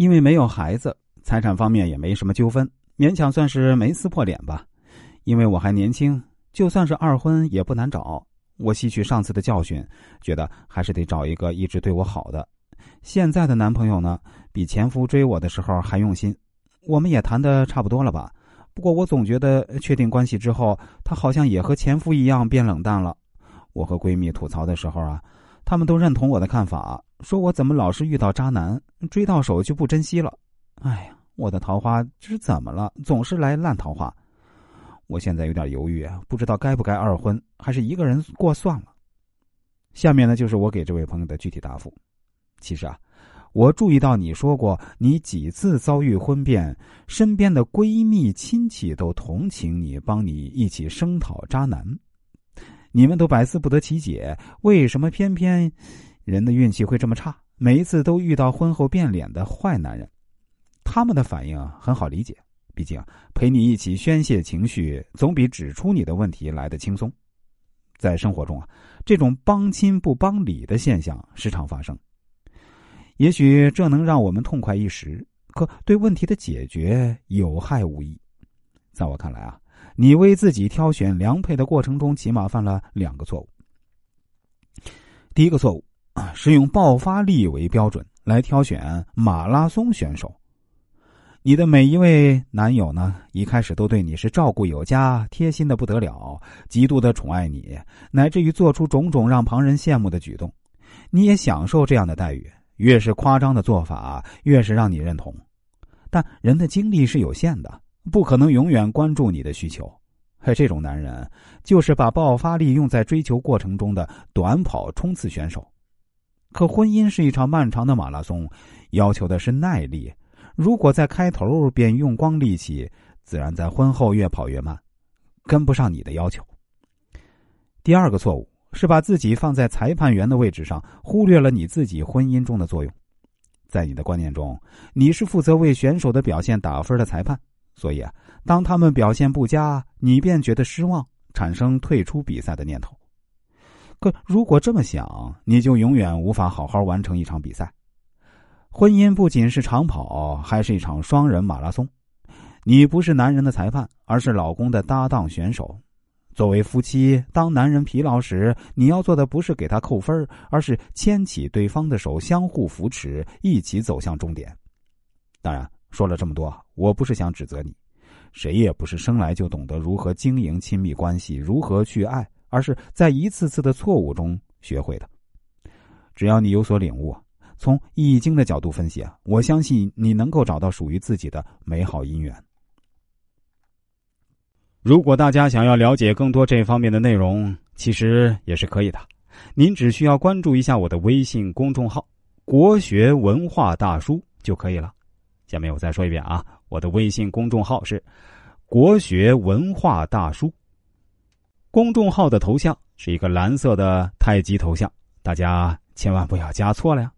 因为没有孩子，财产方面也没什么纠纷，勉强算是没撕破脸吧。因为我还年轻，就算是二婚也不难找。我吸取上次的教训，觉得还是得找一个一直对我好的。现在的男朋友呢，比前夫追我的时候还用心。我们也谈的差不多了吧？不过我总觉得确定关系之后，他好像也和前夫一样变冷淡了。我和闺蜜吐槽的时候啊，他们都认同我的看法。说我怎么老是遇到渣男，追到手就不珍惜了？哎呀，我的桃花这是怎么了？总是来烂桃花。我现在有点犹豫啊，不知道该不该二婚，还是一个人过算了。下面呢，就是我给这位朋友的具体答复。其实啊，我注意到你说过，你几次遭遇婚变，身边的闺蜜亲戚都同情你，帮你一起声讨渣男。你们都百思不得其解，为什么偏偏？人的运气会这么差，每一次都遇到婚后变脸的坏男人，他们的反应很好理解，毕竟陪你一起宣泄情绪，总比指出你的问题来的轻松。在生活中啊，这种帮亲不帮理的现象时常发生，也许这能让我们痛快一时，可对问题的解决有害无益。在我看来啊，你为自己挑选良配的过程中，起码犯了两个错误。第一个错误。是用爆发力为标准来挑选马拉松选手。你的每一位男友呢，一开始都对你是照顾有加、贴心的不得了，极度的宠爱你，乃至于做出种种让旁人羡慕的举动。你也享受这样的待遇，越是夸张的做法，越是让你认同。但人的精力是有限的，不可能永远关注你的需求。这种男人就是把爆发力用在追求过程中的短跑冲刺选手。可婚姻是一场漫长的马拉松，要求的是耐力。如果在开头便用光力气，自然在婚后越跑越慢，跟不上你的要求。第二个错误是把自己放在裁判员的位置上，忽略了你自己婚姻中的作用。在你的观念中，你是负责为选手的表现打分的裁判，所以啊，当他们表现不佳，你便觉得失望，产生退出比赛的念头。可如果这么想，你就永远无法好好完成一场比赛。婚姻不仅是长跑，还是一场双人马拉松。你不是男人的裁判，而是老公的搭档选手。作为夫妻，当男人疲劳时，你要做的不是给他扣分，而是牵起对方的手，相互扶持，一起走向终点。当然，说了这么多，我不是想指责你，谁也不是生来就懂得如何经营亲密关系，如何去爱。而是在一次次的错误中学会的。只要你有所领悟，从《易经》的角度分析啊，我相信你能够找到属于自己的美好姻缘。如果大家想要了解更多这方面的内容，其实也是可以的。您只需要关注一下我的微信公众号“国学文化大叔”就可以了。下面我再说一遍啊，我的微信公众号是“国学文化大叔”。公众号的头像是一个蓝色的太极头像，大家千万不要加错了呀。